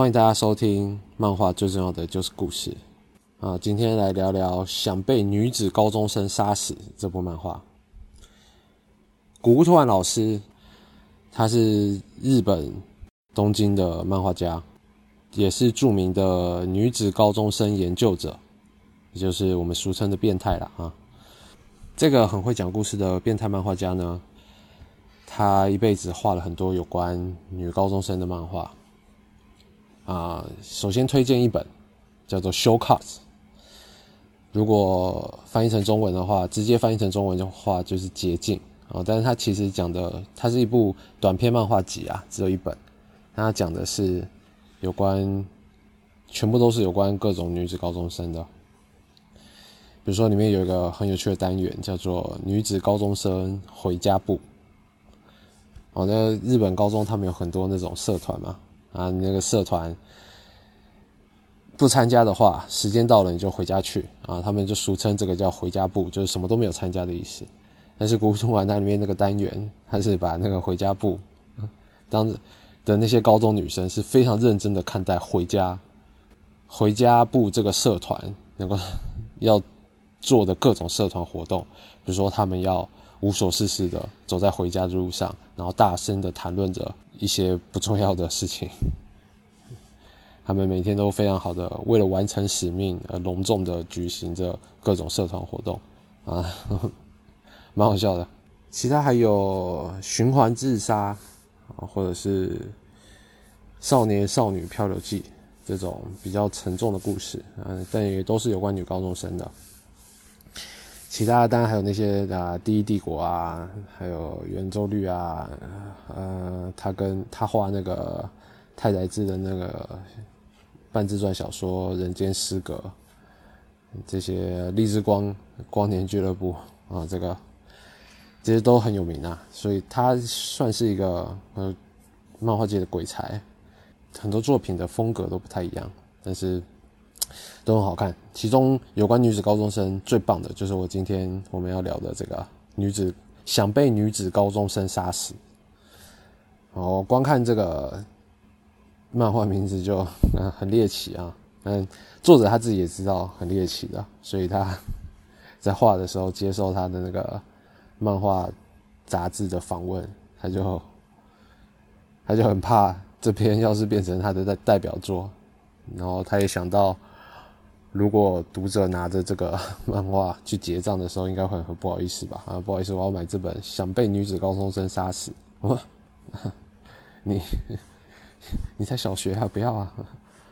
欢迎大家收听漫画，最重要的就是故事啊！今天来聊聊想被女子高中生杀死这部漫画。古屋拓丸老师，他是日本东京的漫画家，也是著名的女子高中生研究者，也就是我们俗称的变态了啊！这个很会讲故事的变态漫画家呢，他一辈子画了很多有关女高中生的漫画。啊，首先推荐一本叫做《Show Cuts》，如果翻译成中文的话，直接翻译成中文的话就是“捷径”啊。但是它其实讲的，它是一部短篇漫画集啊，只有一本。它讲的是有关，全部都是有关各种女子高中生的。比如说，里面有一个很有趣的单元，叫做“女子高中生回家部”。哦，那日本高中他们有很多那种社团嘛。啊，你那个社团不参加的话，时间到了你就回家去啊。他们就俗称这个叫“回家部”，就是什么都没有参加的意思。但是古中丸那里面那个单元，他是把那个回家部当的那些高中女生是非常认真的看待回家回家部这个社团能够 要做的各种社团活动，比如说他们要无所事事的走在回家的路上，然后大声的谈论着。一些不重要的事情，他们每天都非常好的为了完成使命而隆重的举行着各种社团活动，啊，蛮好笑的。其他还有循环自杀啊，或者是少年少女漂流记这种比较沉重的故事，嗯，但也都是有关女高中生的。其他当然还有那些啊，第一帝国啊，还有圆周率啊，呃，他跟他画那个太宰治的那个半自传小说《人间失格》，这些励志光光年俱乐部啊，这个这些都很有名啊，所以他算是一个呃漫画界的鬼才，很多作品的风格都不太一样，但是。都很好看，其中有关女子高中生最棒的就是我今天我们要聊的这个女子想被女子高中生杀死。哦，光看这个漫画名字就很猎奇啊，嗯，作者他自己也知道很猎奇的，所以他在画的时候接受他的那个漫画杂志的访问，他就 他就很怕这篇要是变成他的代代表作，然后他也想到。如果读者拿着这个 漫画去结账的时候，应该会很不好意思吧？啊，不好意思，我要买这本《想被女子高中生杀死》。你 你才小学啊，不要啊！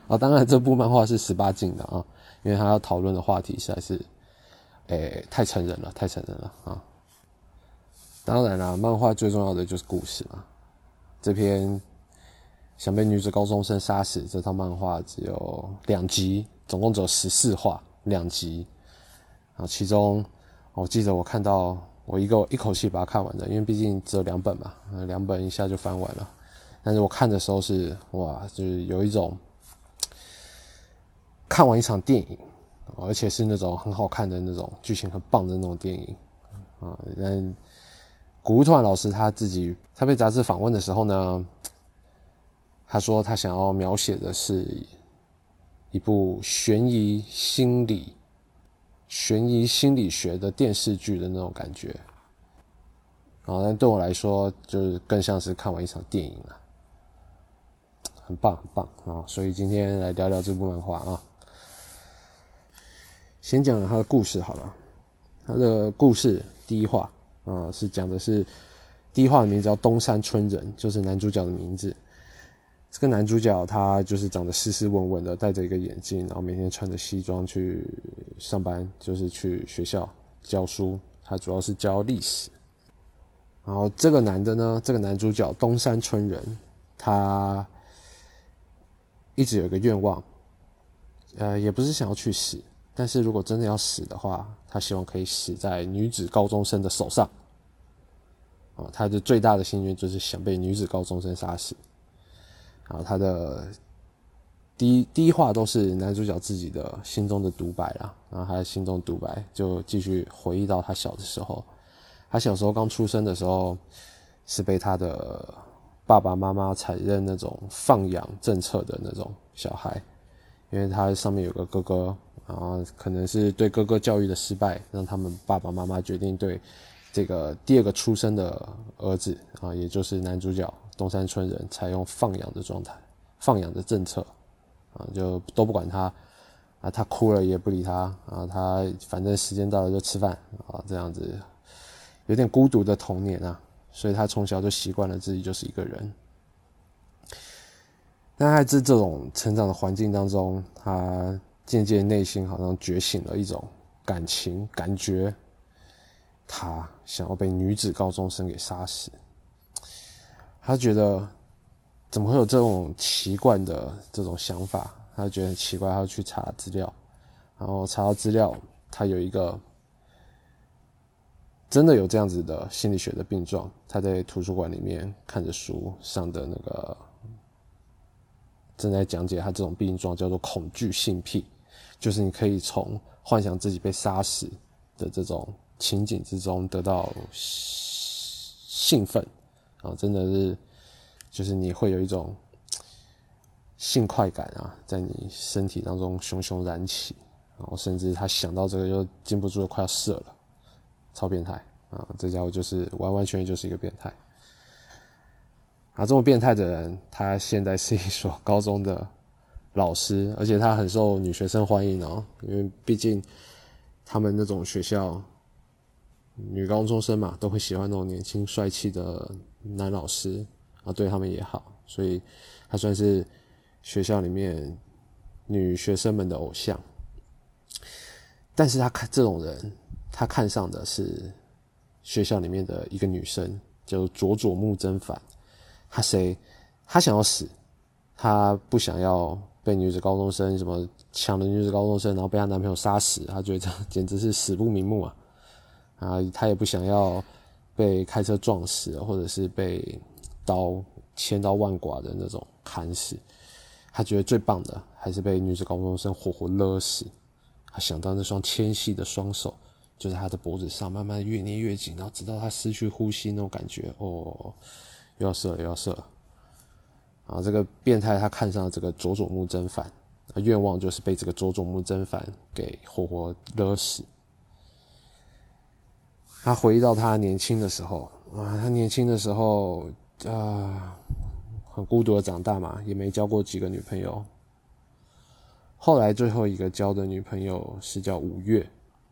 啊，当然这部漫画是十八禁的啊，因为他要讨论的话题实在是，诶，太成人了，太成人了啊！当然啦，漫画最重要的就是故事嘛。这篇《想被女子高中生杀死》这套漫画只有两集。总共只有十四话，两集，啊，其中我记得我看到我一个一口气把它看完的，因为毕竟只有两本嘛，两本一下就翻完了。但是我看的时候是哇，就是有一种看完一场电影，而且是那种很好看的那种剧情很棒的那种电影啊。但古屋突然老师他自己他被杂志访问的时候呢，他说他想要描写的是。一部悬疑心理、悬疑心理学的电视剧的那种感觉，啊，但对我来说，就是更像是看完一场电影了，很棒很棒啊！所以今天来聊聊这部漫画啊。先讲它的故事好了，它的故事第一话啊，是讲的是第一话的名字叫东山村人，就是男主角的名字。这个男主角他就是长得斯斯文文的，戴着一个眼镜，然后每天穿着西装去上班，就是去学校教书。他主要是教历史。然后这个男的呢，这个男主角东山村人，他一直有一个愿望，呃，也不是想要去死，但是如果真的要死的话，他希望可以死在女子高中生的手上。啊，他的最大的心愿就是想被女子高中生杀死。然后他的第一第一话都是男主角自己的心中的独白啦，然后他的心中独白就继续回忆到他小的时候，他小时候刚出生的时候是被他的爸爸妈妈采认那种放养政策的那种小孩，因为他上面有个哥哥，然后可能是对哥哥教育的失败，让他们爸爸妈妈决定对这个第二个出生的儿子啊，也就是男主角东山村人，采用放养的状态，放养的政策啊，就都不管他啊，他哭了也不理他啊，他反正时间到了就吃饭啊，这样子有点孤独的童年啊。所以他从小就习惯了自己就是一个人，但在这这种成长的环境当中，他渐渐内心好像觉醒了一种感情感觉，他想要被女子高中生给杀死。他觉得怎么会有这种奇怪的这种想法？他觉得很奇怪，他要去查资料，然后查到资料，他有一个。真的有这样子的心理学的病状，他在图书馆里面看着书上的那个正在讲解他这种病状叫做恐惧性癖，就是你可以从幻想自己被杀死的这种情景之中得到兴奋啊，真的是就是你会有一种性快感啊，在你身体当中熊熊燃起，然后甚至他想到这个就禁不住快要射了。超变态啊！这家伙就是完完全全就是一个变态啊！这么变态的人，他现在是一所 高中的老师，而且他很受女学生欢迎哦。因为毕竟他们那种学校女高中生嘛，都会喜欢那种年轻帅气的男老师啊，对他们也好，所以他算是学校里面女学生们的偶像。但是他看这种人。他看上的是学校里面的一个女生，叫佐佐木真帆。他谁？他想要死，他不想要被女子高中生什么抢了女子高中生，然后被她男朋友杀死。他觉得这简直是死不瞑目啊！啊，他也不想要被开车撞死，或者是被刀千刀万剐的那种砍死。他觉得最棒的还是被女子高中生活活勒死。他想到那双纤细的双手。就在他的脖子上，慢慢越捏越紧，然后直到他失去呼吸那种感觉，哦，又要射了，又要射了。啊，这个变态他看上了这个佐佐木真帆，愿望就是被这个佐佐木真帆给活活勒死。他回忆到他年轻的时候，啊，他年轻的时候啊，很孤独的长大嘛，也没交过几个女朋友。后来最后一个交的女朋友是叫五月。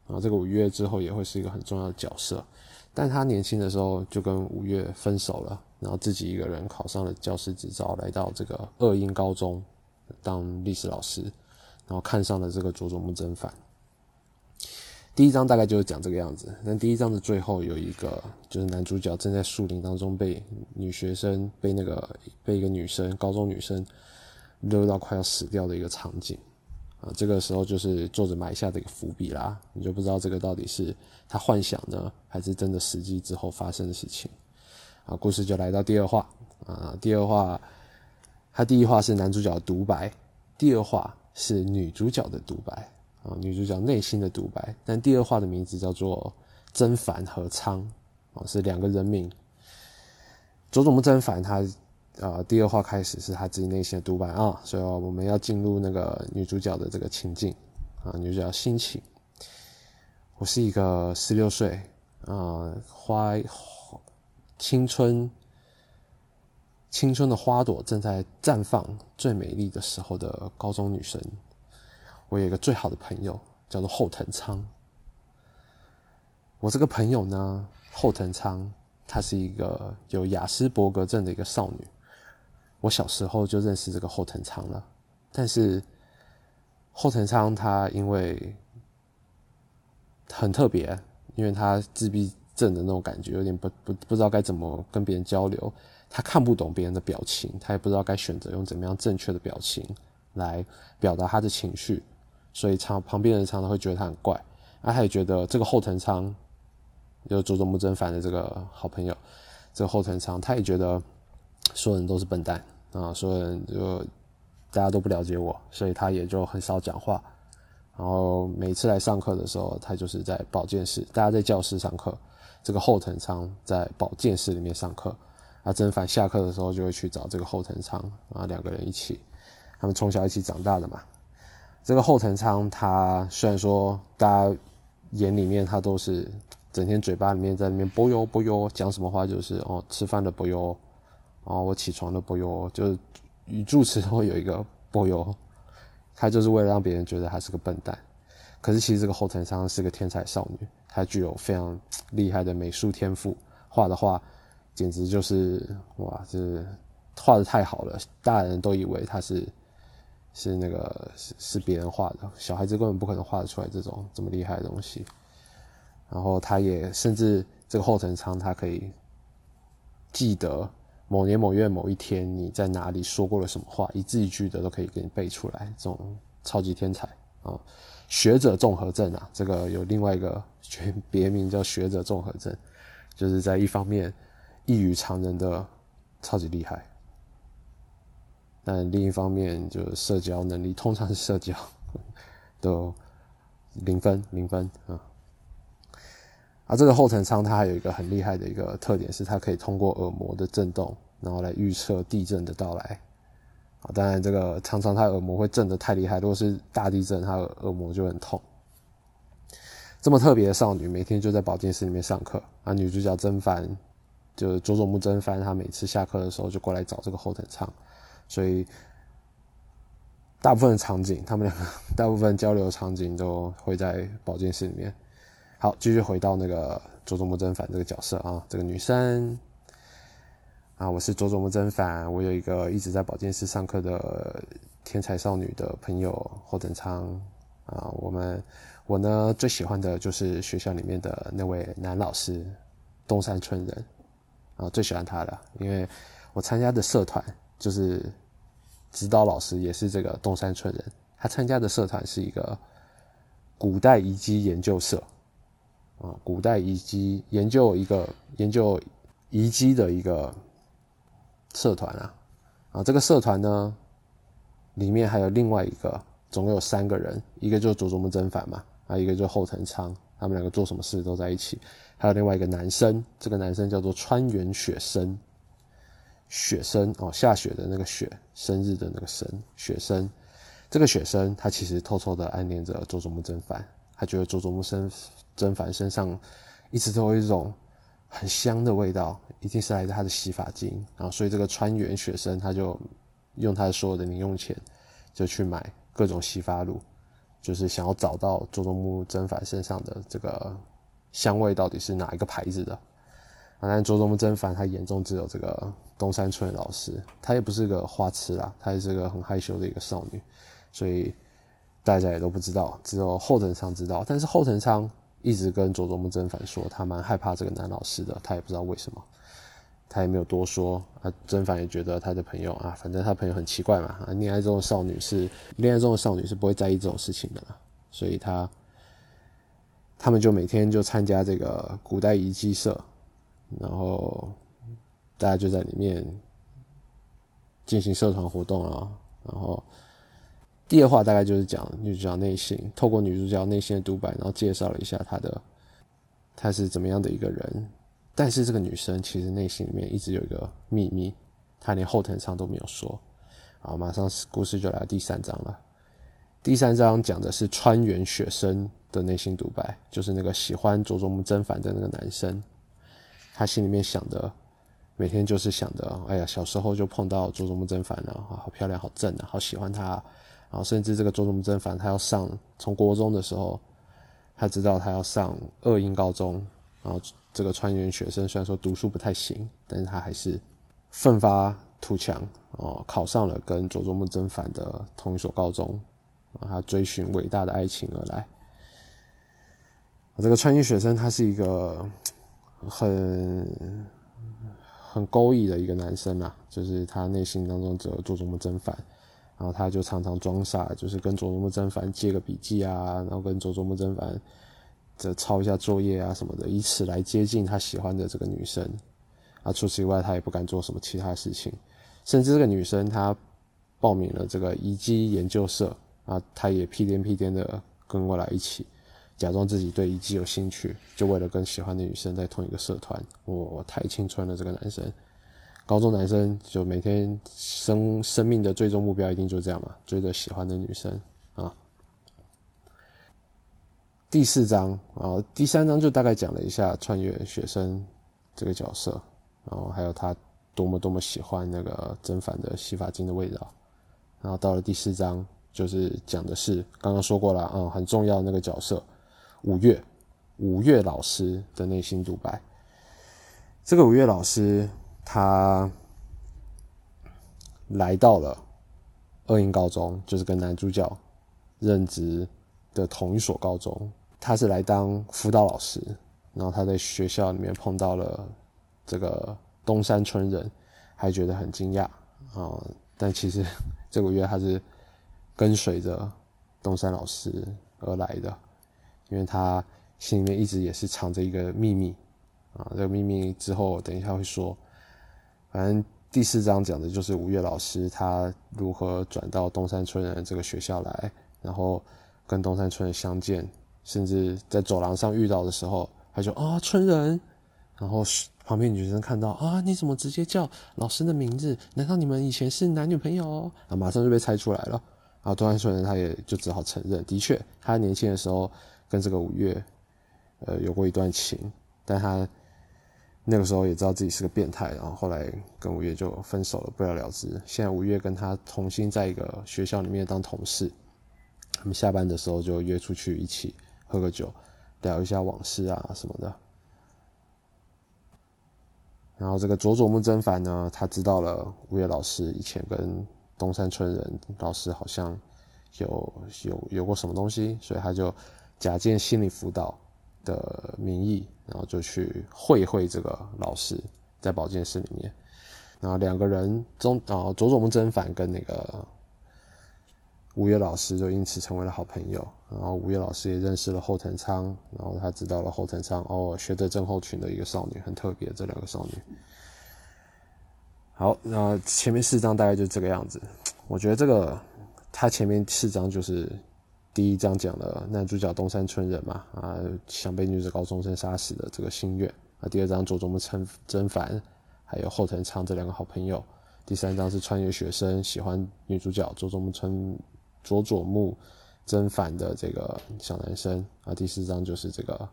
啊，这个五月之后也会是一个很重要的角色，但他年轻的时候就跟五月分手了，然后自己一个人考上了教师执照，来到这个二英高中当历史老师，然后看上了这个佐佐木真帆。第一章大概就是讲这个样子，但第一章的最后有一个就是男主角正在树林当中被女学生被那个被一个女生高中女生勒到快要死掉的一个场景。啊，这个时候就是作者埋下的一个伏笔啦，你就不知道这个到底是他幻想呢，还是真的实际之后发生的事情。啊，故事就来到第二话啊，第二话，他第一话是男主角的独白，第二话是女主角的独白啊，女主角内心的独白。但第二话的名字叫做真凡和仓啊，是两个人名。佐佐木真凡他。呃，第二话开始是他自己内心的独白啊，所以我们要进入那个女主角的这个情境啊，女主角心情。我是一个十六岁啊，花青春青春的花朵正在绽放最美丽的时候的高中女生。我有一个最好的朋友叫做后藤仓。我这个朋友呢，后藤仓，她是一个有雅斯伯格症的一个少女。我小时候就认识这个后藤仓了，但是后藤仓他因为很特别，因为他自闭症的那种感觉，有点不不不知道该怎么跟别人交流，他看不懂别人的表情，他也不知道该选择用怎么样正确的表情来表达他的情绪，所以常旁边人常常会觉得他很怪，啊，他也觉得这个后藤仓，就佐佐木真凡的这个好朋友，这个后藤仓，他也觉得所有人都是笨蛋。啊，所有人就大家都不了解我，所以他也就很少讲话。然后每次来上课的时候，他就是在保健室，大家在教室上课，这个后藤仓在保健室里面上课，啊，真凡下课的时候就会去找这个后藤昌啊，两个人一起，他们从小一起长大的嘛。这个后藤昌他虽然说大家眼里面他都是整天嘴巴里面在那边波哟波哟讲什么话就是哦吃饭的波哟，哦我起床的波哟，就是语助词都会有一个波哟，他就是为了让别人觉得他是个笨蛋。可是其实这个后藤昌是个天才少女，她具有非常厉害的美术天赋，画的画简直就是哇，这画的太好了，大人都以为她是是那个是是别人画的，小孩子根本不可能画得出来这种这么厉害的东西。然后他也甚至这个后藤昌，他可以记得某年某月某一天你在哪里说过了什么话，一字一句的都可以给你背出来，这种超级天才啊！学者综合症啊，这个有另外一个全别名叫学者综合症，就是在一方面异于常人的超级厉害，但另一方面就是社交能力，通常是社交 都零分零分啊。而这个后藤昌他还有一个很厉害的一个特点，是他可以通过耳膜的震动，然后来预测地震的到来。啊当然，这个常常他耳膜会震得太厉害，如果是大地震，他耳膜就很痛。这么特别的少女，每天就在保健室里面上课。啊，女主角真帆，就是佐佐木真帆，她每次下课的时候就过来找这个后藤昌，所以大部分场景，他们两个 大部分交流场景都会在保健室里面。好，继续回到那个佐佐木真帆这个角色啊，这个女生。啊，我是佐佐木真帆，我有一个一直在保健室上课的天才少女的朋友后藤昌啊，我们我呢最喜欢的就是学校里面的那位男老师东山村人啊，最喜欢他了，因为我参加的社团就是指导老师也是这个东山村人，他参加的社团是一个古代遗迹研究社啊，古代遗迹研究一个研究遗迹的一个。社团啊，啊，这个社团呢，里面还有另外一个，总共有三个人，一个就是佐佐木真反嘛，啊，一个就是后藤昌，他们两个做什么事都在一起，还有另外一个男生，这个男生叫做川原雪生，雪生哦，下雪的那个雪，生日的那个生，雪生，这个雪生他其实偷偷的暗恋着佐佐木真反，他觉得佐佐木真真反身上一直都有一种。很香的味道，一定是来自他的洗发精。然后，所以这个川原雪生他就用他所有的零用钱，就去买各种洗发露，就是想要找到佐佐木真反身上的这个香味到底是哪一个牌子的。啊，但佐佐木真反他眼中只有这个东山村老师，他也不是个花痴啦，他也是个很害羞的一个少女，所以大家也都不知道，只有后藤昌知道。但是后藤昌。一直跟佐佐木真反说，他蛮害怕这个男老师的，他也不知道为什么，他也没有多说。啊，真反也觉得他的朋友啊，反正他朋友很奇怪嘛。啊，恋爱中的少女是恋爱中的少女是不会在意这种事情的啦，所以他他们就每天就参加这个古代遗迹社，然后大家就在里面进行社团活动啊，然后。第二话大概就是讲女主角内心，透过女主角内心的独白，然后介绍了一下她的她是怎么样的一个人。但是这个女生其实内心里面一直有一个秘密，她连后藤上都没有说。好，马上故事就来到第三章了。第三章讲的是川原雪生的内心独白，就是那个喜欢佐佐木真反的那个男生，他心里面想的，每天就是想着，哎呀，小时候就碰到佐佐木真反了，啊，好漂亮，好正啊，好喜欢他。然后甚至这个佐佐木真反，他要上从国中的时候，他知道他要上二英高中。然后这个川原学生虽然说读书不太行，但是他还是奋发图强哦，考上了跟佐佐木真反的同一所高中。啊，他追寻伟大的爱情而来。这个川原学生他是一个很很勾引的一个男生啊，就是他内心当中只有佐佐木真反。然后他就常常装傻，就是跟佐佐木真凡借个笔记啊，然后跟佐佐木真凡这抄一下作业啊什么的，以此来接近他喜欢的这个女生。啊，除此以外，他也不敢做什么其他事情。甚至这个女生她报名了这个遗迹研究社啊，她也屁颠屁颠的跟过来一起，假装自己对遗迹有兴趣，就为了跟喜欢的女生在同一个社团。我太青春了，这个男生。高中男生就每天生生命的最终目标一定就这样嘛，追着喜欢的女生啊。第四章啊，第三章就大概讲了一下穿越学生这个角色，然后还有他多么多么喜欢那个甄嬛的洗发精的味道。然后到了第四章，就是讲的是刚刚说过了啊，很重要的那个角色五月，五月老师的内心独白。这个五月老师。他来到了二营高中，就是跟男主角任职的同一所高中。他是来当辅导老师，然后他在学校里面碰到了这个东山村人，还觉得很惊讶啊。但其实这个月他是跟随着东山老师而来的，因为他心里面一直也是藏着一个秘密啊。这个秘密之后等一下会说。反正第四章讲的就是吴越老师他如何转到东山村人这个学校来，然后跟东山村人相见，甚至在走廊上遇到的时候，他就啊村人，然后旁边女生看到啊你怎么直接叫老师的名字？难道你们以前是男女朋友？啊马上就被猜出来了。然后东山村人他也就只好承认，的确他年轻的时候跟这个五月呃有过一段情，但他。那个时候也知道自己是个变态，然后后来跟五月就分手了，不了了之。现在五月跟他重新在一个学校里面当同事，他们下班的时候就约出去一起喝个酒，聊一下往事啊什么的。然后这个佐佐木真帆呢，他知道了五月老师以前跟东山村人老师好像有有有过什么东西，所以他就假借心理辅导的名义。然后就去会会这个老师，在保健室里面，然后两个人中，啊佐佐木真反跟那个吴越老师就因此成为了好朋友。然后吴越老师也认识了后藤仓，然后他知道了后藤仓哦，学着症候群的一个少女，很特别。这两个少女，好，那前面四章大概就这个样子。我觉得这个他前面四章就是。第一章讲了男主角东山村人嘛，啊，想被女子高中生杀死的这个心愿啊。第二章佐佐木真真凡还有后藤昌这两个好朋友。第三章是穿越学生喜欢女主角佐佐木村佐佐木真凡的这个小男生啊。第四章就是这个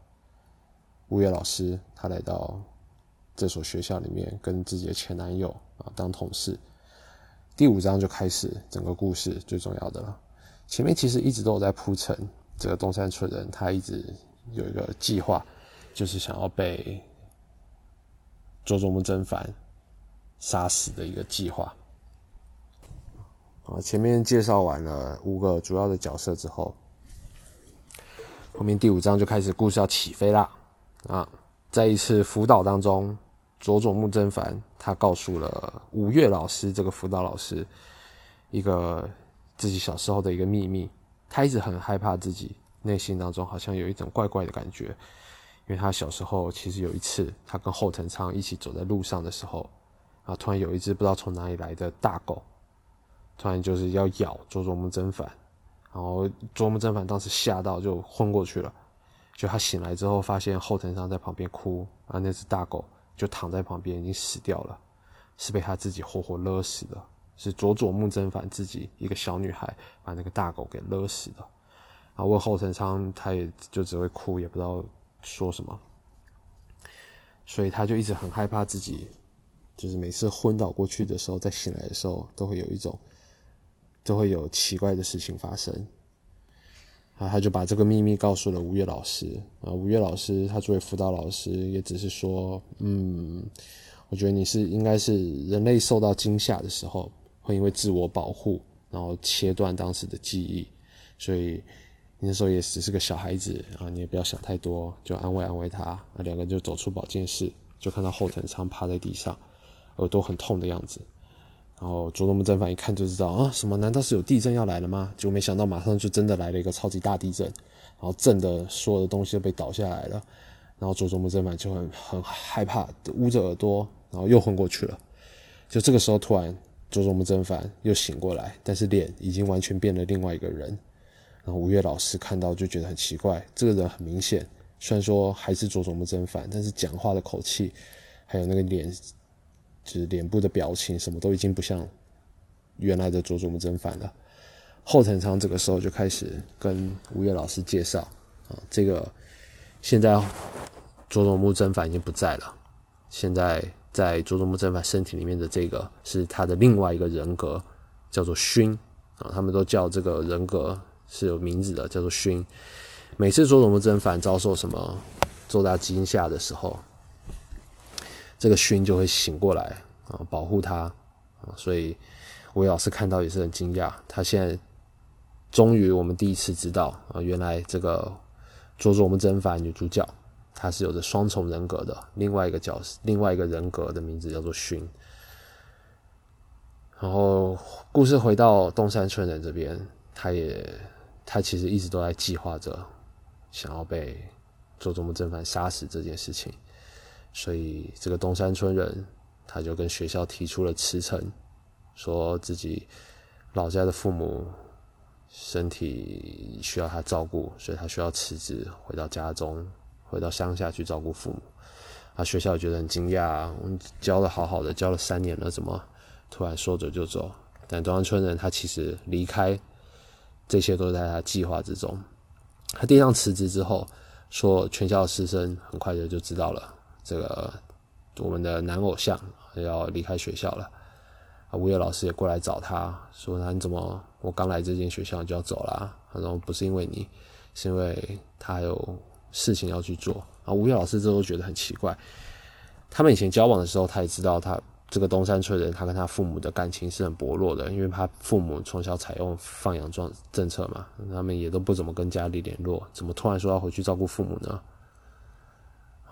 物业老师，他来到这所学校里面跟自己的前男友啊当同事。第五章就开始整个故事最重要的了。前面其实一直都有在铺陈，这个东山村人他一直有一个计划，就是想要被佐佐木真帆杀死的一个计划。啊，前面介绍完了五个主要的角色之后，后面第五章就开始故事要起飞啦。啊，在一次辅导当中，佐佐木真帆他告诉了五月老师这个辅导老师一个。自己小时候的一个秘密，他一直很害怕自己内心当中好像有一种怪怪的感觉，因为他小时候其实有一次，他跟后藤昌一起走在路上的时候，啊，突然有一只不知道从哪里来的大狗，突然就是要咬佐佐木真反，然后佐木真反当时吓到就昏过去了，就他醒来之后发现后藤昌在旁边哭，啊，那只大狗就躺在旁边已经死掉了，是被他自己活活勒死的。是佐佐木真反自己一个小女孩把那个大狗给勒死的，啊，问后藤昌，他也就只会哭，也不知道说什么，所以他就一直很害怕自己，就是每次昏倒过去的时候，再醒来的时候，都会有一种，都会有奇怪的事情发生，啊，他就把这个秘密告诉了吴越老师，啊，吴越老师他作为辅导老师，也只是说，嗯，我觉得你是应该是人类受到惊吓的时候。会因为自我保护，然后切断当时的记忆，所以你那时候也只是个小孩子啊，你也不要想太多，就安慰安慰他。那两个人就走出保健室，就看到后藤昌趴在地上，耳朵很痛的样子。然后佐佐木正反一看就知道啊，什么？难道是有地震要来了吗？结果没想到马上就真的来了一个超级大地震，然后震的所有的东西都被倒下来了。然后佐佐木正反就很很害怕，捂着耳朵，然后又昏过去了。就这个时候突然。佐佐木真帆又醒过来，但是脸已经完全变了另外一个人。然后吴越老师看到就觉得很奇怪，这个人很明显，虽然说还是佐佐木真帆，但是讲话的口气，还有那个脸就是脸部的表情什么都已经不像原来的佐佐木真帆了。后藤昌这个时候就开始跟吴越老师介绍啊，这个现在佐佐木真帆已经不在了，现在在佐佐木真帆身体里面的这个是他的另外一个人格，叫做熏啊，他们都叫这个人格是有名字的，叫做熏。每次佐佐木真帆遭受什么重大惊吓的时候，这个熏就会醒过来啊，保护他啊。所以吴老师看到也是很惊讶。他现在终于我们第一次知道啊，原来这个佐佐木真帆女主角他是有着双重人格的。另外一个角，另外一个人格的名字叫做熏。然后故事回到东山村人这边，他也他其实一直都在计划着。想要被佐佐木正凡杀死这件事情，所以这个东山村人他就跟学校提出了辞呈，说自己老家的父母身体需要他照顾，所以他需要辞职回到家中，回到乡下去照顾父母。啊，学校觉得很惊讶，我们教的好好的，教了三年了，怎么突然说走就走？但东山村人他其实离开，这些都在他计划之中。他递上辞职之后，说全校师生很快的就知道了，这个我们的男偶像要离开学校了。啊，吴业老师也过来找他说：“他你怎么我刚来这间学校就要走了？”他说：“不是因为你，是因为他有事情要去做。”啊，吴越老师这都觉得很奇怪。他们以前交往的时候，他也知道他。这个东山村人，他跟他父母的感情是很薄弱的，因为他父母从小采用放养状政策嘛，他们也都不怎么跟家里联络，怎么突然说要回去照顾父母呢？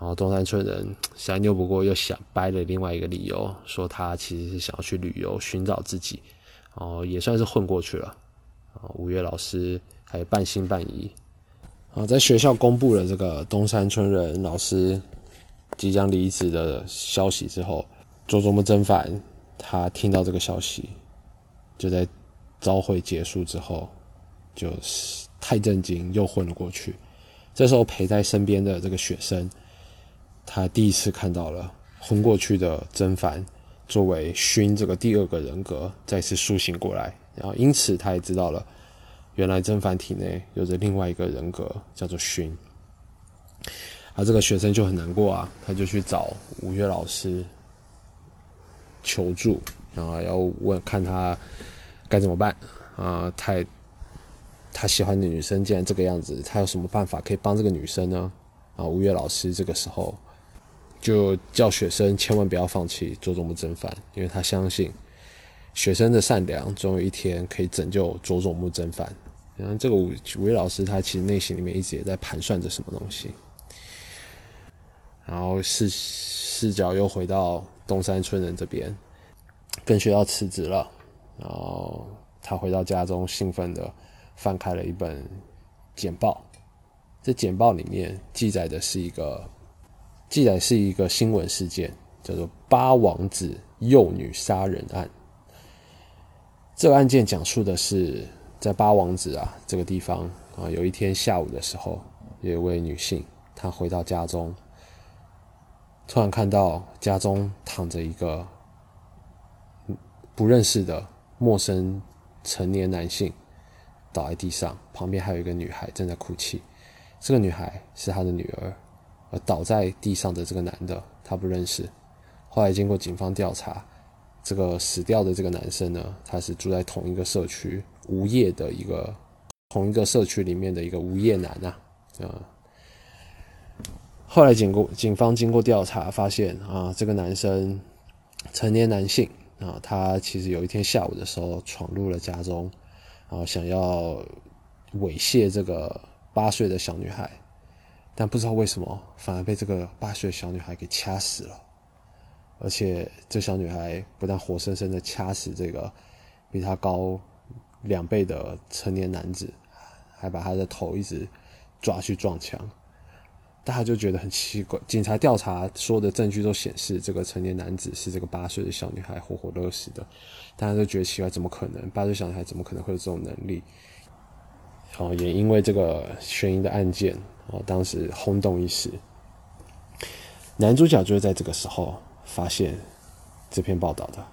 然后东山村人想拗不过，又想掰了另外一个理由，说他其实是想要去旅游寻找自己，哦，也算是混过去了。啊，五月老师还半信半疑。啊，在学校公布了这个东山村人老师即将离职的消息之后。佐佐木真反，他听到这个消息，就在朝会结束之后，就是太震惊，又昏了过去。这时候陪在身边的这个学生，他第一次看到了昏过去的真凡作为熏这个第二个人格再次苏醒过来，然后因此他也知道了，原来真凡体内有着另外一个人格叫做熏。而这个学生就很难过啊，他就去找吴越老师。求助，然后要问看他该怎么办啊？太他喜欢的女生竟然这个样子，他有什么办法可以帮这个女生呢？啊，吴越老师这个时候就叫学生千万不要放弃佐佐木真帆，因为他相信学生的善良总有一天可以拯救佐佐木真帆。然后这个吴吴越老师他其实内心里面一直也在盘算着什么东西，然后视视角又回到。东山村人这边跟学校辞职了，然后他回到家中，兴奋的翻开了一本简报。这简报里面记载的是一个记载是一个新闻事件，叫做八王子幼女杀人案。这个案件讲述的是在八王子啊这个地方啊，有一天下午的时候，有一位女性她回到家中。突然看到家中躺着一个不认识的陌生成年男性倒在地上，旁边还有一个女孩正在哭泣。这个女孩是她的女儿，而倒在地上的这个男的他不认识。后来经过警方调查，这个死掉的这个男生呢，他是住在同一个社区无业的一个同一个社区里面的一个无业男呐，啊。后来，经过警方经过调查，发现啊，这个男生成年男性啊，他其实有一天下午的时候闯入了家中，然后想要猥亵这个八岁的小女孩，但不知道为什么反而被这个八岁小女孩给掐死了，而且这小女孩不但活生生的掐死这个比她高两倍的成年男子，还把他的头一直抓去撞墙。大家就觉得很奇怪，警察调查所有的证据都显示，这个成年男子是这个八岁的小女孩活活勒死的。大家都觉得奇怪，怎么可能？八岁小女孩怎么可能会有这种能力？哦，也因为这个悬疑的案件，哦，当时轰动一时。男主角就是在这个时候发现，这篇报道的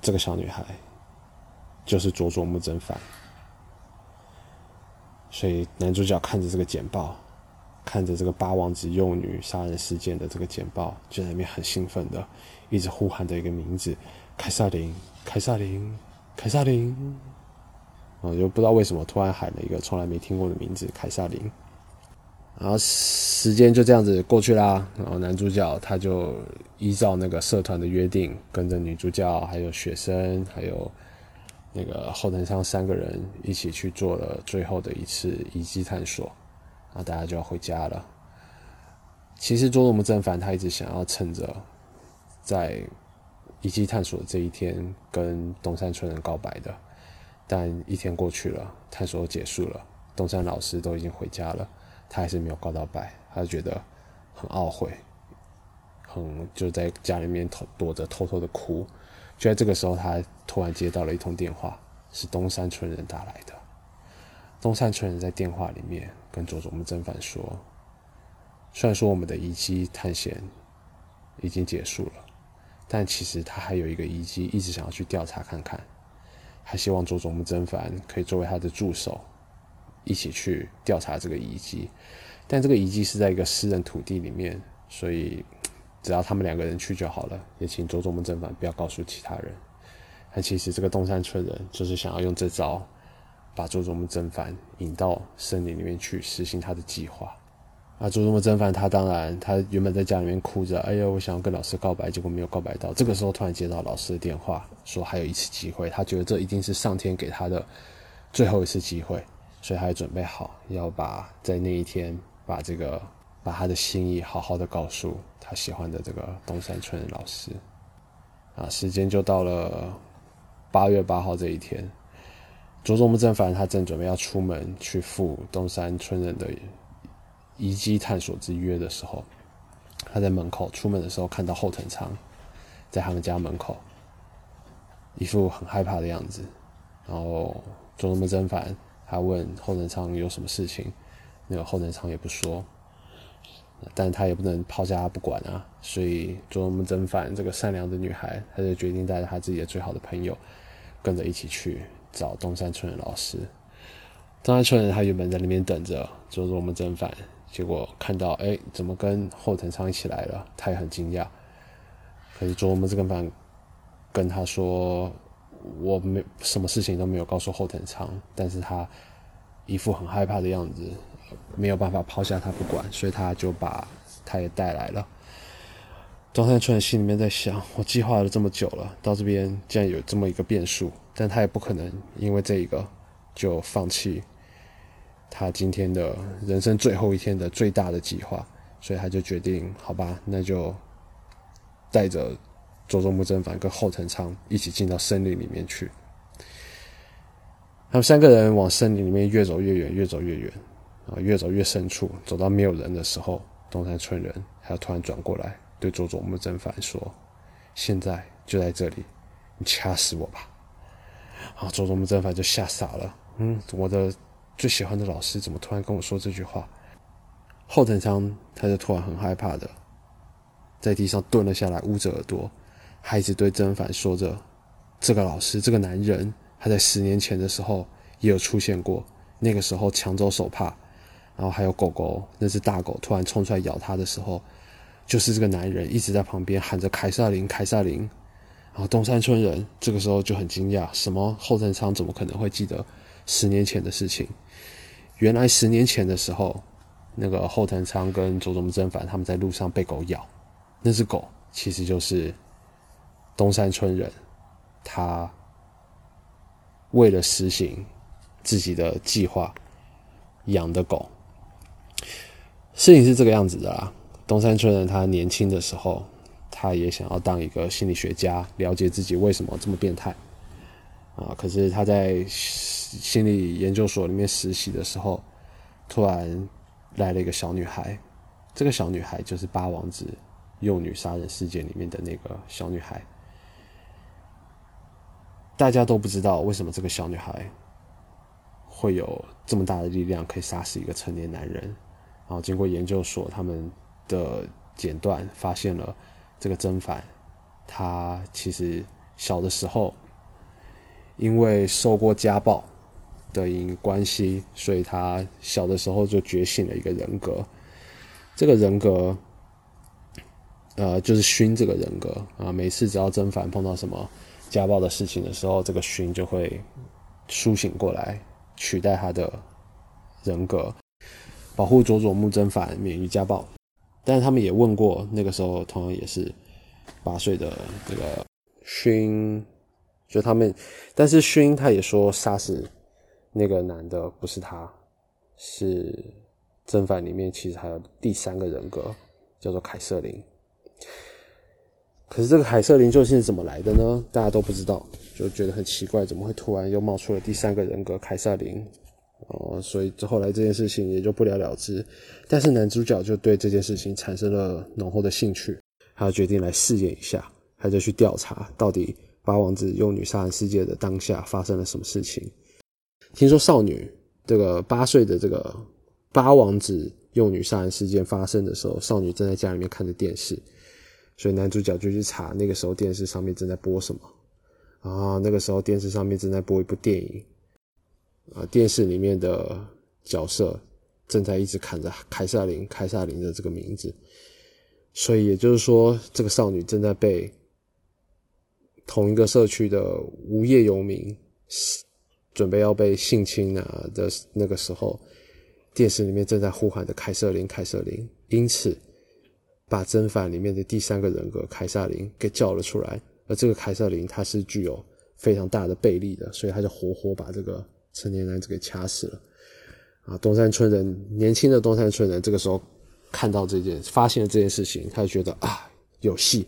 这个小女孩就是佐佐木真帆。所以男主角看着这个简报，看着这个八王子幼女杀人事件的这个简报，就在那边很兴奋的一直呼喊着一个名字：凯撒琳，凯撒琳，凯撒琳。我就不知道为什么突然喊了一个从来没听过的名字——凯撒琳。然后时间就这样子过去啦。然后男主角他就依照那个社团的约定，跟着女主角还有学生还有。那个后藤上三个人一起去做了最后的一次遗迹探索，然后大家就要回家了。其实佐佐木正凡他一直想要趁着在遗迹探索这一天跟东山村人告白的，但一天过去了，探索结束了，东山老师都已经回家了，他还是没有告到白，他就觉得很懊悔，很就在家里面偷躲着偷偷的哭。就在这个时候，他突然接到了一通电话，是东山村人打来的。东山村人在电话里面跟佐佐木真帆说：“虽然说我们的遗迹探险已经结束了，但其实他还有一个遗迹一直想要去调查看看，还希望佐佐木真帆可以作为他的助手，一起去调查这个遗迹。但这个遗迹是在一个私人土地里面，所以。”只要他们两个人去就好了，也请佐佐木正反不要告诉其他人。但其实这个东山村人就是想要用这招，把佐佐木正反引到森林里面去实行他的计划。啊，佐佐木正反他当然他原本在家里面哭着，哎呀，我想要跟老师告白，结果没有告白到。这个时候突然接到老师的电话，说还有一次机会，他觉得这一定是上天给他的最后一次机会，所以他准备好要把在那一天把这个。把他的心意好好的告诉他喜欢的这个东山村老师，啊，时间就到了八月八号这一天，佐佐木正凡他正准备要出门去赴东山村人的遗迹探索之约的时候，他在门口出门的时候看到后藤昌在他们家门口，一副很害怕的样子，然后佐佐木正凡他问后藤昌有什么事情，那个后藤昌也不说。但他也不能抛下他不管啊，所以佐佐木真帆这个善良的女孩，她就决定带着她自己的最好的朋友，跟着一起去找东山村的老师。东山村人他原本在那边等着佐佐木真帆，结果看到哎，怎么跟后藤昌一起来了？他也很惊讶。可是佐佐木真帆跟他说，我没什么事情都没有告诉后藤昌，但是他一副很害怕的样子。没有办法抛下他不管，所以他就把他也带来了。东山村心里面在想：我计划了这么久了，到这边竟然有这么一个变数，但他也不可能因为这一个就放弃他今天的人生最后一天的最大的计划，所以他就决定：好吧，那就带着佐佐木真帆跟后藤昌一起进到森林里面去。他们三个人往森林里面越走越远，越走越远。啊，越走越深处，走到没有人的时候，东山村人还要突然转过来对佐佐木真帆说：“现在就在这里，你掐死我吧！”啊，佐佐木真帆就吓傻了。嗯，我的最喜欢的老师怎么突然跟我说这句话？后藤昌他就突然很害怕的在地上蹲了下来，捂着耳朵，还一直对真帆说着：“这个老师，这个男人，他在十年前的时候也有出现过，那个时候抢走手帕。”然后还有狗狗，那只大狗突然冲出来咬他的时候，就是这个男人一直在旁边喊着“凯撒琳，凯撒琳”。然后东山村人这个时候就很惊讶，什么后藤昌怎么可能会记得十年前的事情？原来十年前的时候，那个后藤昌跟佐佐木真反他们在路上被狗咬，那只狗其实就是东山村人，他为了实行自己的计划养的狗。事情是这个样子的啦。东山村人他年轻的时候，他也想要当一个心理学家，了解自己为什么这么变态啊。可是他在心理研究所里面实习的时候，突然来了一个小女孩。这个小女孩就是八王子幼女杀人事件里面的那个小女孩。大家都不知道为什么这个小女孩会有这么大的力量，可以杀死一个成年男人。然后经过研究所他们的剪断，发现了这个真凡他其实小的时候因为受过家暴的因关系，所以他小的时候就觉醒了一个人格。这个人格，呃，就是熏这个人格啊。每次只要甄嬛碰到什么家暴的事情的时候，这个勋就会苏醒过来，取代他的人格，保护佐佐木甄嬛免于家暴。但是他们也问过，那个时候同样也是八岁的这个勋，就他们，但是勋他也说杀死那个男的不是他，是甄嬛里面其实还有第三个人格叫做凯瑟琳。可是这个凯瑟琳究竟是怎么来的呢？大家都不知道，就觉得很奇怪，怎么会突然又冒出了第三个人格凯瑟琳？哦，所以后来这件事情也就不了了之。但是男主角就对这件事情产生了浓厚的兴趣，他决定来试验一下，他就去调查到底八王子幼女杀人事件的当下发生了什么事情。听说少女这个八岁的这个八王子幼女杀人事件发生的时候，少女正在家里面看着电视，所以男主角就去查那个时候电视上面正在播什么。啊，那个时候电视上面正在播一部电影。啊，电视里面的角色正在一直喊着凯瑟琳，凯瑟琳的这个名字，所以也就是说，这个少女正在被同一个社区的无业游民准备要被性侵啊的那个时候，电视里面正在呼喊着凯瑟琳，凯瑟琳，因此把甄嬛里面的第三个人格凯瑟琳给叫了出来，而这个凯瑟琳她是具有非常大的背力的，所以他就活活把这个。成年男子给掐死了，啊！东山村人，年轻的东山村人，这个时候看到这件，发现了这件事情，他就觉得啊，有戏。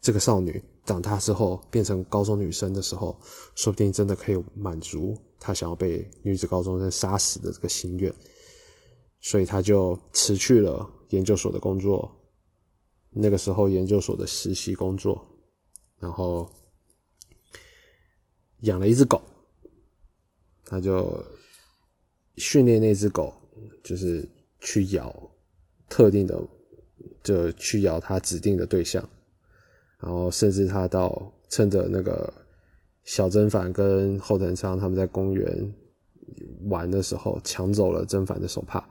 这个少女长大之后变成高中女生的时候，说不定真的可以满足他想要被女子高中生杀死的这个心愿。所以他就辞去了研究所的工作，那个时候研究所的实习工作，然后养了一只狗。他就训练那只狗，就是去咬特定的，就去咬他指定的对象，然后甚至他到趁着那个小甄反跟后藤昌他们在公园玩的时候，抢走了甄嬛的手帕，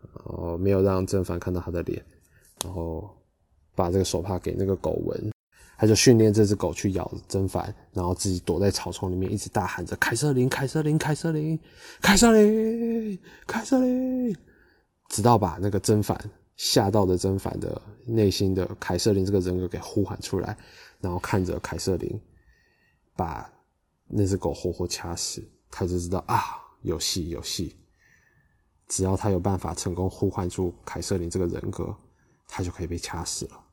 然后没有让甄嬛看到他的脸，然后把这个手帕给那个狗闻。他就训练这只狗去咬甄凡，然后自己躲在草丛里面，一直大喊着“凯瑟琳，凯瑟琳，凯瑟琳，凯瑟琳，凯瑟琳”，直到把那个甄凡吓到的甄凡的内心的凯瑟琳这个人格给呼喊出来，然后看着凯瑟琳把那只狗活活掐死，他就知道啊，有戏有戏。只要他有办法成功呼唤出凯瑟琳这个人格，他就可以被掐死了。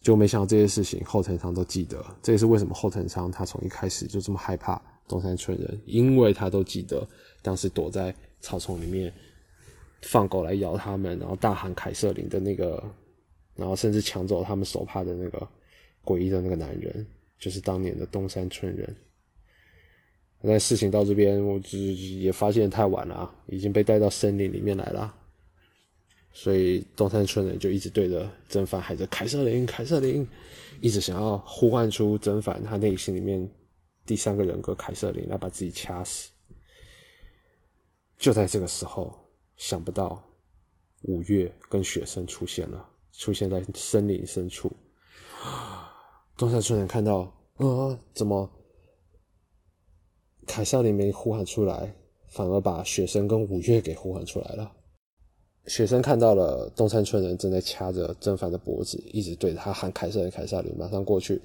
就没想到这些事情，后藤昌都记得。这也是为什么后藤昌他从一开始就这么害怕东山村人，因为他都记得当时躲在草丛里面放狗来咬他们，然后大喊凯瑟琳的那个，然后甚至抢走他们手帕的那个诡异的那个男人，就是当年的东山村人。但事情到这边，我只也发现太晚了，已经被带到森林里面来了。所以东山村人就一直对着甄嬛喊着“凯瑟琳，凯瑟琳”，一直想要呼唤出甄嬛她内心里面第三个人格凯瑟琳来把自己掐死。就在这个时候，想不到五月跟雪生出现了，出现在森林深处。东山村人看到，呃，怎么凯瑟琳没呼喊出来，反而把雪生跟五月给呼唤出来了？学生看到了东山村人正在掐着甄嬛的脖子，一直对着他喊“凯瑟琳，凯瑟琳”，马上过去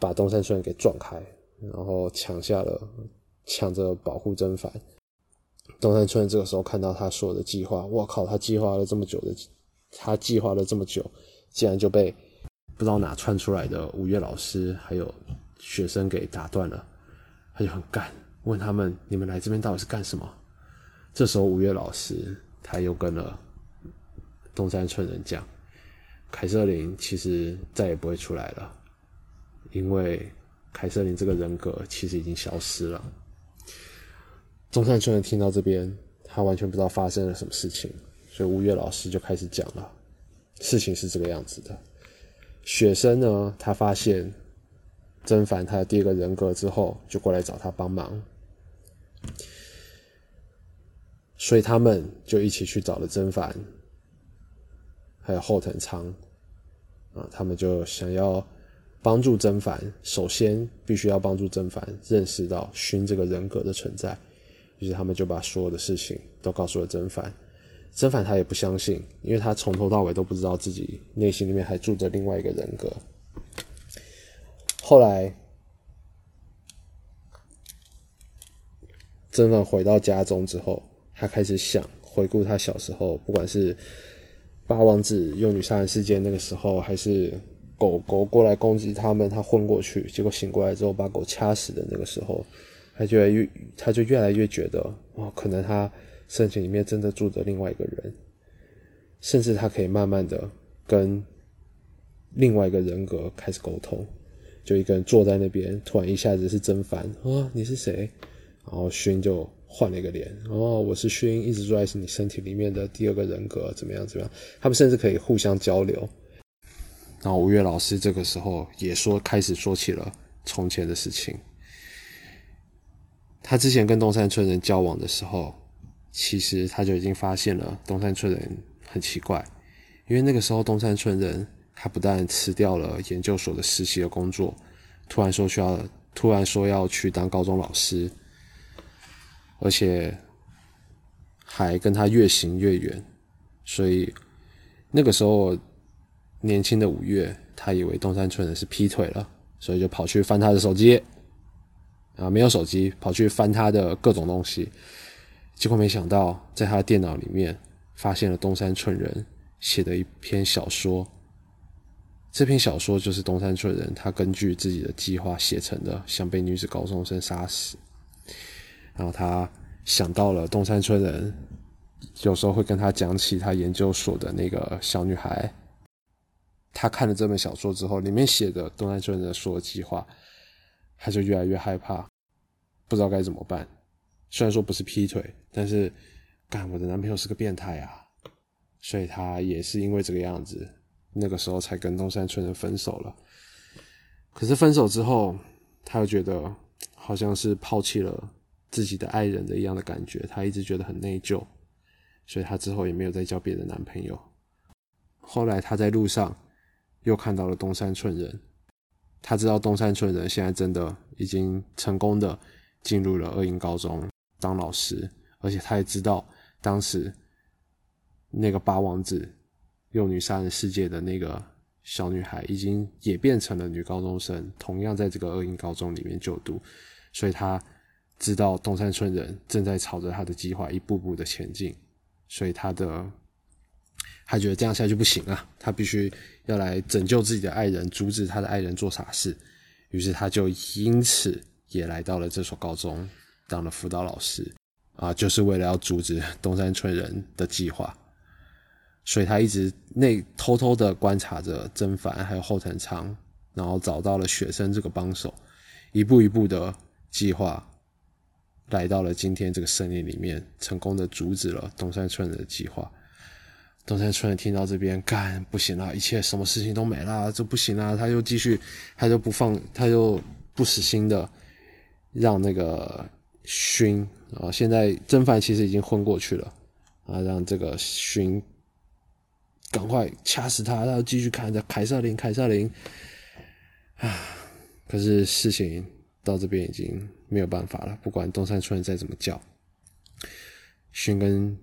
把东山村人给撞开，然后抢下了，抢着保护甄嬛。东山村人这个时候看到他所有的计划，我靠，他计划了这么久的，他计划了这么久，竟然就被不知道哪窜出来的五月老师还有学生给打断了，他就很干，问他们：“你们来这边到底是干什么？”这时候五月老师。他又跟了东山村人讲，凯瑟琳其实再也不会出来了，因为凯瑟琳这个人格其实已经消失了。东山村人听到这边，他完全不知道发生了什么事情，所以吴越老师就开始讲了，事情是这个样子的：雪生呢，他发现曾凡他的第一个人格之后，就过来找他帮忙，所以他们就一起去找了曾凡，还有后藤仓，啊，他们就想要帮助曾凡，首先必须要帮助曾凡认识到勋这个人格的存在，于是他们就把所有的事情都告诉了曾凡。曾凡他也不相信，因为他从头到尾都不知道自己内心里面还住着另外一个人格。后来，曾凡回到家中之后，他开始想回顾他小时候，不管是八王子幼女杀人事件那个时候，还是狗狗过来攻击他们，他昏过去，结果醒过来之后把狗掐死的那个时候，他就越他就越来越觉得，哦，可能他。身体里面真的住着另外一个人，甚至他可以慢慢的跟另外一个人格开始沟通。就一个人坐在那边，突然一下子是真烦啊！你是谁？然后勋就换了一个脸，哦，我是勋，一直住在你身体里面的第二个人格，怎么样？怎么样？他们甚至可以互相交流。然后吴越老师这个时候也说，开始说起了从前的事情。他之前跟东山村人交往的时候。其实他就已经发现了东山村人很奇怪，因为那个时候东山村人他不但辞掉了研究所的实习的工作，突然说需要，突然说要去当高中老师，而且还跟他越行越远，所以那个时候年轻的五月，他以为东山村人是劈腿了，所以就跑去翻他的手机，啊，没有手机，跑去翻他的各种东西。结果没想到，在他的电脑里面发现了东山村人写的一篇小说。这篇小说就是东山村人他根据自己的计划写成的，想被女子高中生杀死。然后他想到了东山村人有时候会跟他讲起他研究所的那个小女孩。他看了这本小说之后，里面写的东山村人说的计划，他就越来越害怕，不知道该怎么办。虽然说不是劈腿，但是，干我的男朋友是个变态啊，所以他也是因为这个样子，那个时候才跟东山村人分手了。可是分手之后，他又觉得好像是抛弃了自己的爱人的一样的感觉，他一直觉得很内疚，所以他之后也没有再交别的男朋友。后来他在路上又看到了东山村人，他知道东山村人现在真的已经成功的进入了二营高中。当老师，而且他也知道当时那个八王子幼女杀人世界的那个小女孩，已经也变成了女高中生，同样在这个恶营高中里面就读，所以他知道东山村人正在朝着他的计划一步步的前进，所以他的他觉得这样下去不行啊，他必须要来拯救自己的爱人，阻止他的爱人做傻事，于是他就因此也来到了这所高中。当了辅导老师啊，就是为了要阻止东山村人的计划，所以他一直内偷偷的观察着曾凡还有后藤昌，然后找到了雪生这个帮手，一步一步的计划，来到了今天这个森林里面，成功的阻止了东山村人的计划。东山村人听到这边，干不行了，一切什么事情都没了，这不行了，他又继续，他就不放，他就不死心的让那个。勋啊，现在真凡其实已经昏过去了啊，让这个勋赶快掐死他，然后继续看着凯瑟琳，凯瑟琳啊，可是事情到这边已经没有办法了，不管东山村人再怎么叫，勋跟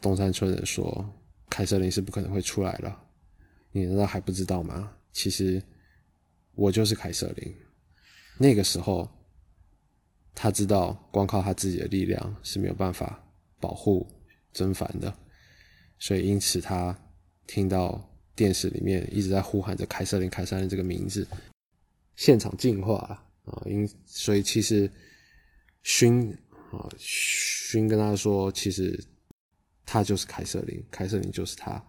东山村人说，凯瑟琳是不可能会出来了，你难道还不知道吗？其实我就是凯瑟琳，那个时候。他知道，光靠他自己的力量是没有办法保护真凡的，所以因此他听到电视里面一直在呼喊着凯瑟琳、凯瑟琳这个名字，现场进化了。啊！因所以其实勋啊，勋跟他说，其实他就是凯瑟琳，凯瑟琳就是他。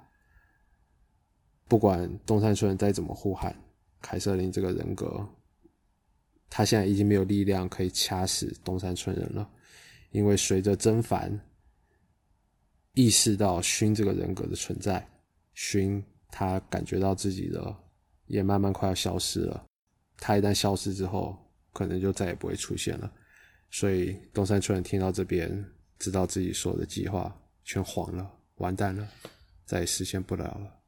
不管东山村人再怎么呼喊，凯瑟琳这个人格。他现在已经没有力量可以掐死东山村人了，因为随着真凡意识到勋这个人格的存在，勋他感觉到自己的也慢慢快要消失了。他一旦消失之后，可能就再也不会出现了。所以东山村人听到这边，知道自己所有的计划全黄了，完蛋了，再也实现不了了，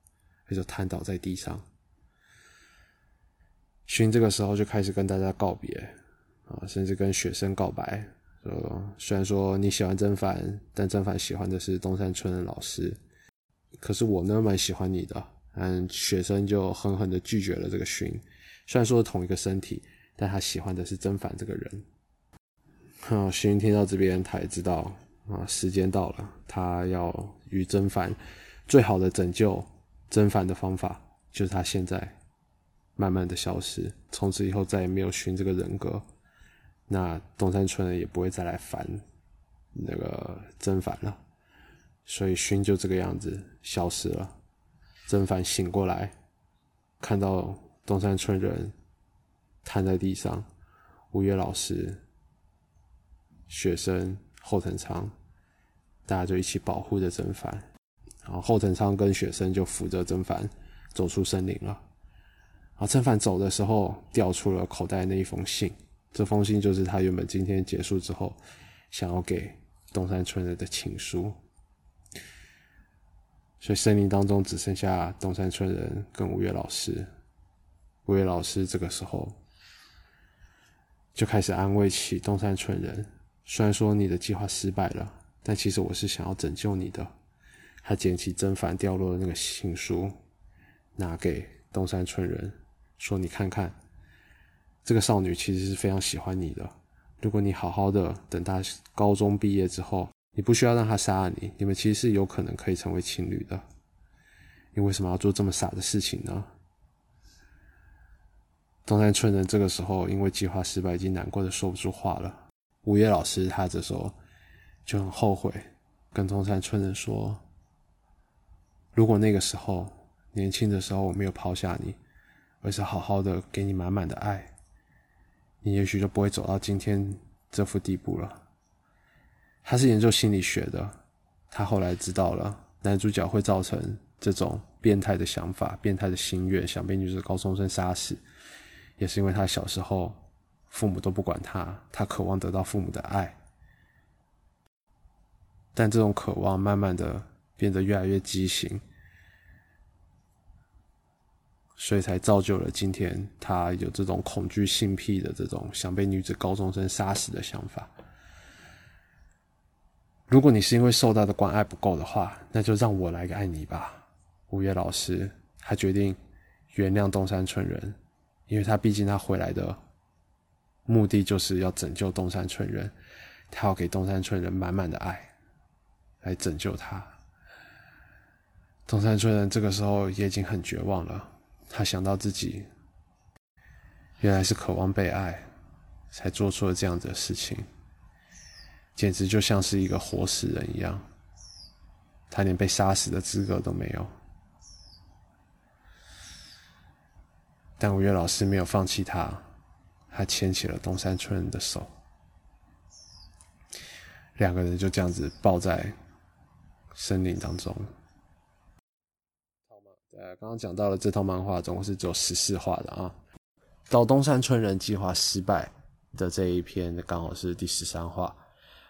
他就瘫倒在地上。勋这个时候就开始跟大家告别啊，甚至跟学生告白，说虽然说你喜欢曾凡，但曾凡喜欢的是东山村的老师。可是我呢，蛮喜欢你的。嗯，学生就狠狠的拒绝了这个勋。虽然说同一个身体，但他喜欢的是曾凡这个人。啊，勋听到这边，他也知道啊，时间到了，他要与曾凡最好的拯救曾凡的方法，就是他现在慢慢的消失，从此以后再也没有熏这个人格。那东山村也不会再来烦那个曾凡了。所以熏就这个样子消失了。曾凡醒过来，看到东山村人瘫在地上，吴越老师、学生后藤昌，大家就一起保护着曾凡。然后后藤昌跟学生就扶着曾凡走出森林了。然后曾凡走的时候掉出了口袋那一封信，这封信就是他原本今天结束之后想要给东山村人的情书。所以森林当中只剩下东山村人跟吴越老师。吴越老师这个时候就开始安慰起东山村人。虽然说你的计划失败了，但其实我是想要拯救你的。他捡起曾凡掉落的那个信书，拿给东山村人，说：“你看看，这个少女其实是非常喜欢你的。如果你好好的等她高中毕业之后。”你不需要让她杀了你，你们其实是有可能可以成为情侣的。你为什么要做这么傻的事情呢？东山村人这个时候因为计划失败，已经难过的说不出话了。吴越老师他这时候就很后悔，跟东山村人说：“如果那个时候年轻的时候我没有抛下你，而是好好的给你满满的爱，你也许就不会走到今天这副地步了。”他是研究心理学的，他后来知道了男主角会造成这种变态的想法、变态的心愿，想被女子高中生杀死，也是因为他小时候父母都不管他，他渴望得到父母的爱，但这种渴望慢慢的变得越来越畸形，所以才造就了今天他有这种恐惧性癖的这种想被女子高中生杀死的想法。如果你是因为受到的关爱不够的话，那就让我来爱你吧。吴月老师他决定原谅东山村人，因为他毕竟他回来的目的就是要拯救东山村人，他要给东山村人满满的爱，来拯救他。东山村人这个时候也已经很绝望了，他想到自己原来是渴望被爱，才做出了这样的事情。简直就像是一个活死人一样，他连被杀死的资格都没有。但吴越老师没有放弃他，他牵起了东山村人的手，两个人就这样子抱在森林当中。呃，刚刚讲到了这套漫画总共是只有十四画的啊，到东山村人计划失败的这一篇刚好是第十三话。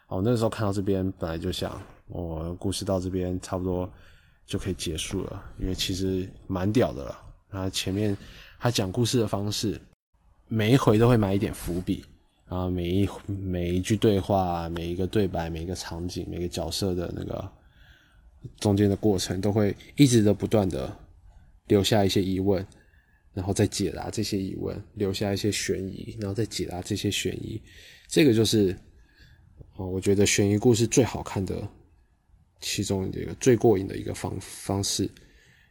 我那时候看到这边，本来就想，我故事到这边差不多就可以结束了，因为其实蛮屌的了。然后前面他讲故事的方式，每一回都会埋一点伏笔，然后每一每一句对话、每一个对白、每一个场景、每个角色的那个中间的过程，都会一直的不断的留下一些疑问，然后再解答这些疑问，留下一些悬疑，然后再解答这些悬疑。这个就是。哦，我觉得悬疑故事最好看的其中一个最过瘾的一个方方式，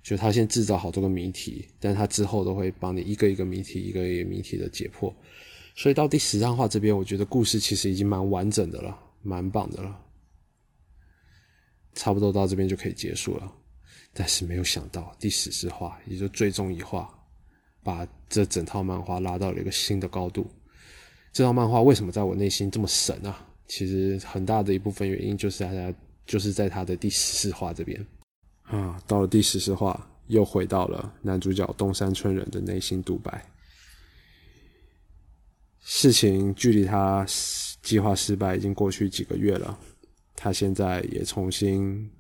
就他先制造好多个谜题，但他之后都会帮你一个一个谜题一个一个谜题的解破。所以到第十章画这边，我觉得故事其实已经蛮完整的了，蛮棒的了，差不多到这边就可以结束了。但是没有想到第十四话，也就最终一话，把这整套漫画拉到了一个新的高度。这套漫画为什么在我内心这么神啊？其实很大的一部分原因就是在就是在他的第十四话这边啊，到了第十四话，又回到了男主角东山村人的内心独白。事情距离他计划失败已经过去几个月了，他现在也重新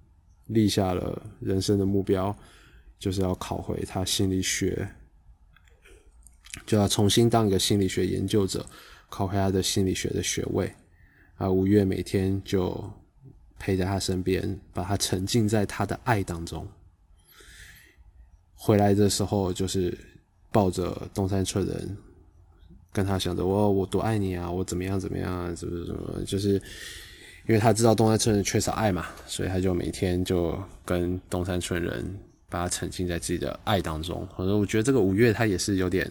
立下了人生的目标，就是要考回他心理学，就要重新当一个心理学研究者，考回他的心理学的学位。啊，五月每天就陪在他身边，把他沉浸在他的爱当中。回来的时候，就是抱着东山村人。跟他想着我我多爱你啊，我怎么样怎么样啊，怎么怎么，就是因为他知道东山村人缺少爱嘛，所以他就每天就跟东山村人把他沉浸在自己的爱当中。反正我觉得这个五月他也是有点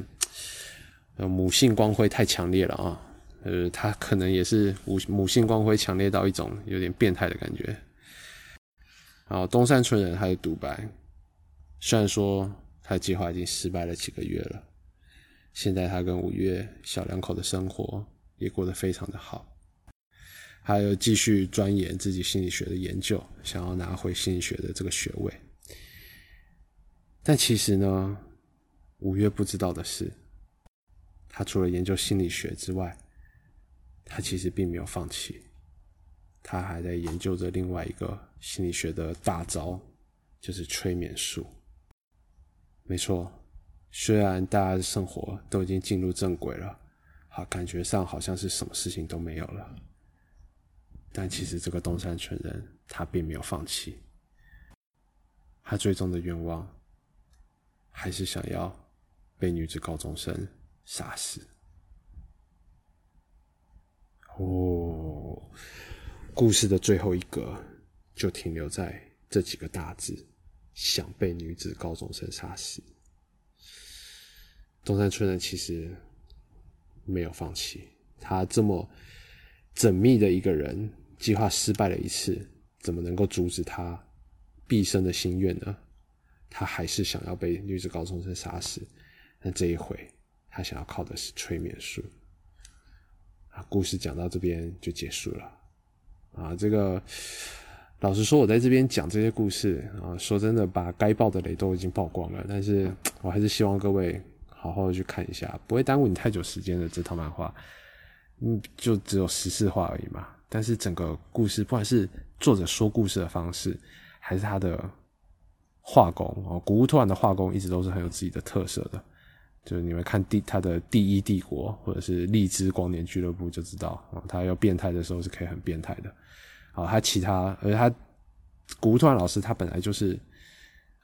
母性光辉太强烈了啊，呃，他可能也是母母性光辉强烈到一种有点变态的感觉。好，东山村人他的独白，虽然说他的计划已经失败了几个月了。现在他跟五月小两口的生活也过得非常的好，还有继续钻研自己心理学的研究，想要拿回心理学的这个学位。但其实呢，五月不知道的是，他除了研究心理学之外，他其实并没有放弃，他还在研究着另外一个心理学的大招，就是催眠术。没错。虽然大家的生活都已经进入正轨了，好，感觉上好像是什么事情都没有了，但其实这个东山村人他并没有放弃，他最终的愿望还是想要被女子高中生杀死。哦，故事的最后一格就停留在这几个大字：想被女子高中生杀死。东山村人其实没有放弃，他这么缜密的一个人，计划失败了一次，怎么能够阻止他毕生的心愿呢？他还是想要被女子高中生杀死，但这一回，他想要靠的是催眠术。啊，故事讲到这边就结束了。啊，这个老实说，我在这边讲这些故事啊，说真的，把该爆的雷都已经曝光了，但是我还是希望各位。好好的去看一下，不会耽误你太久时间的这套漫画，嗯，就只有十四话而已嘛。但是整个故事，不管是作者说故事的方式，还是他的画工哦，古屋突然的画工一直都是很有自己的特色的。就是你们看第他的第一帝国，或者是荔枝光年俱乐部就知道啊，他要变态的时候是可以很变态的。好，他其他，而他古屋突然老师他本来就是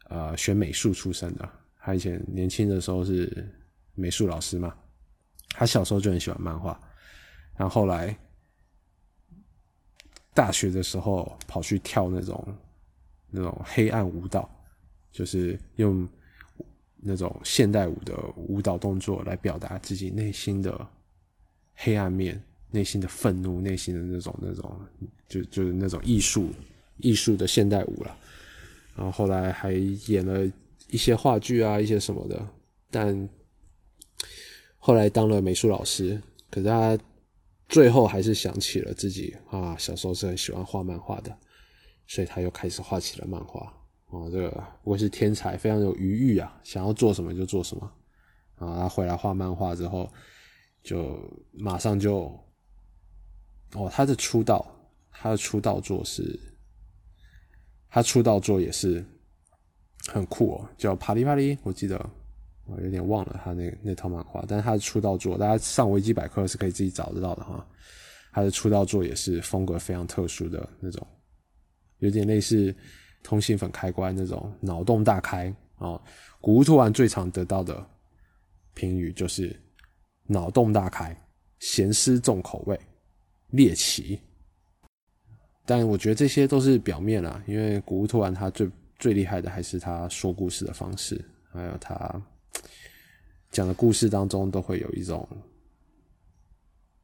呃学美术出身的。他以前年轻的时候是美术老师嘛，他小时候就很喜欢漫画，然后后来大学的时候跑去跳那种那种黑暗舞蹈，就是用那种现代舞的舞蹈动作来表达自己内心的黑暗面、内心的愤怒、内心的那种那种就就是那种艺术艺术的现代舞了，然后后来还演了。一些话剧啊，一些什么的，但后来当了美术老师，可是他最后还是想起了自己啊，小时候是很喜欢画漫画的，所以他又开始画起了漫画。哦，这个不会是天才，非常有余裕啊，想要做什么就做什么。啊，他回来画漫画之后，就马上就哦，他的出道，他的出道作是，他出道作也是。很酷哦，叫《帕里帕里》，我记得我有点忘了他那那套漫画，但是他的出道作，大家上维基百科是可以自己找得到的哈。他的出道作也是风格非常特殊的那种，有点类似通信粉开关那种脑洞大开啊。古屋突然最常得到的评语就是脑洞大开、咸湿重口味、猎奇，但我觉得这些都是表面啦，因为古屋突然他最。最厉害的还是他说故事的方式，还有他讲的故事当中都会有一种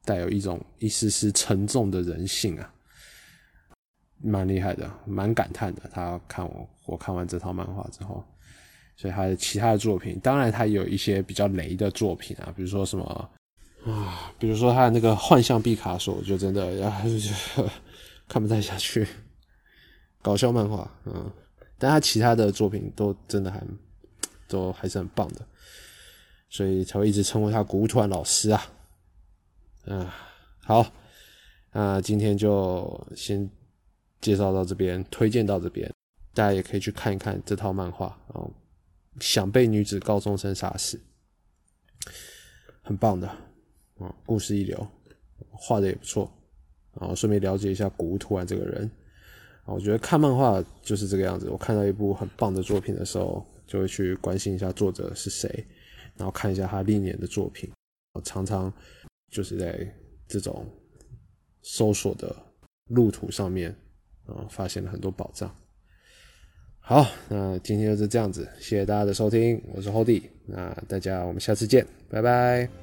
带有一种一丝丝沉重的人性啊，蛮厉害的，蛮感叹的。他看我我看完这套漫画之后，所以他的其他的作品，当然他有一些比较雷的作品啊，比如说什么啊，比如说他的那个幻象毕卡索，就真的啊，看不太下去，搞笑漫画，嗯。但他其他的作品都真的还都还是很棒的，所以才会一直称呼他古突然老师啊。嗯，好，那今天就先介绍到这边，推荐到这边，大家也可以去看一看这套漫画哦。想被女子高中生杀死，很棒的，啊，故事一流，画的也不错，然后顺便了解一下古屋突然这个人，啊，我觉得看漫画就是这个样子，我看到一部很棒的作品的时候，就会去关心一下作者是谁，然后看一下他历年的作品，我常常就是在这种搜索的路途上面，啊，发现了很多宝藏。好，那今天就是这样子，谢谢大家的收听，我是厚弟那大家我们下次见，拜拜。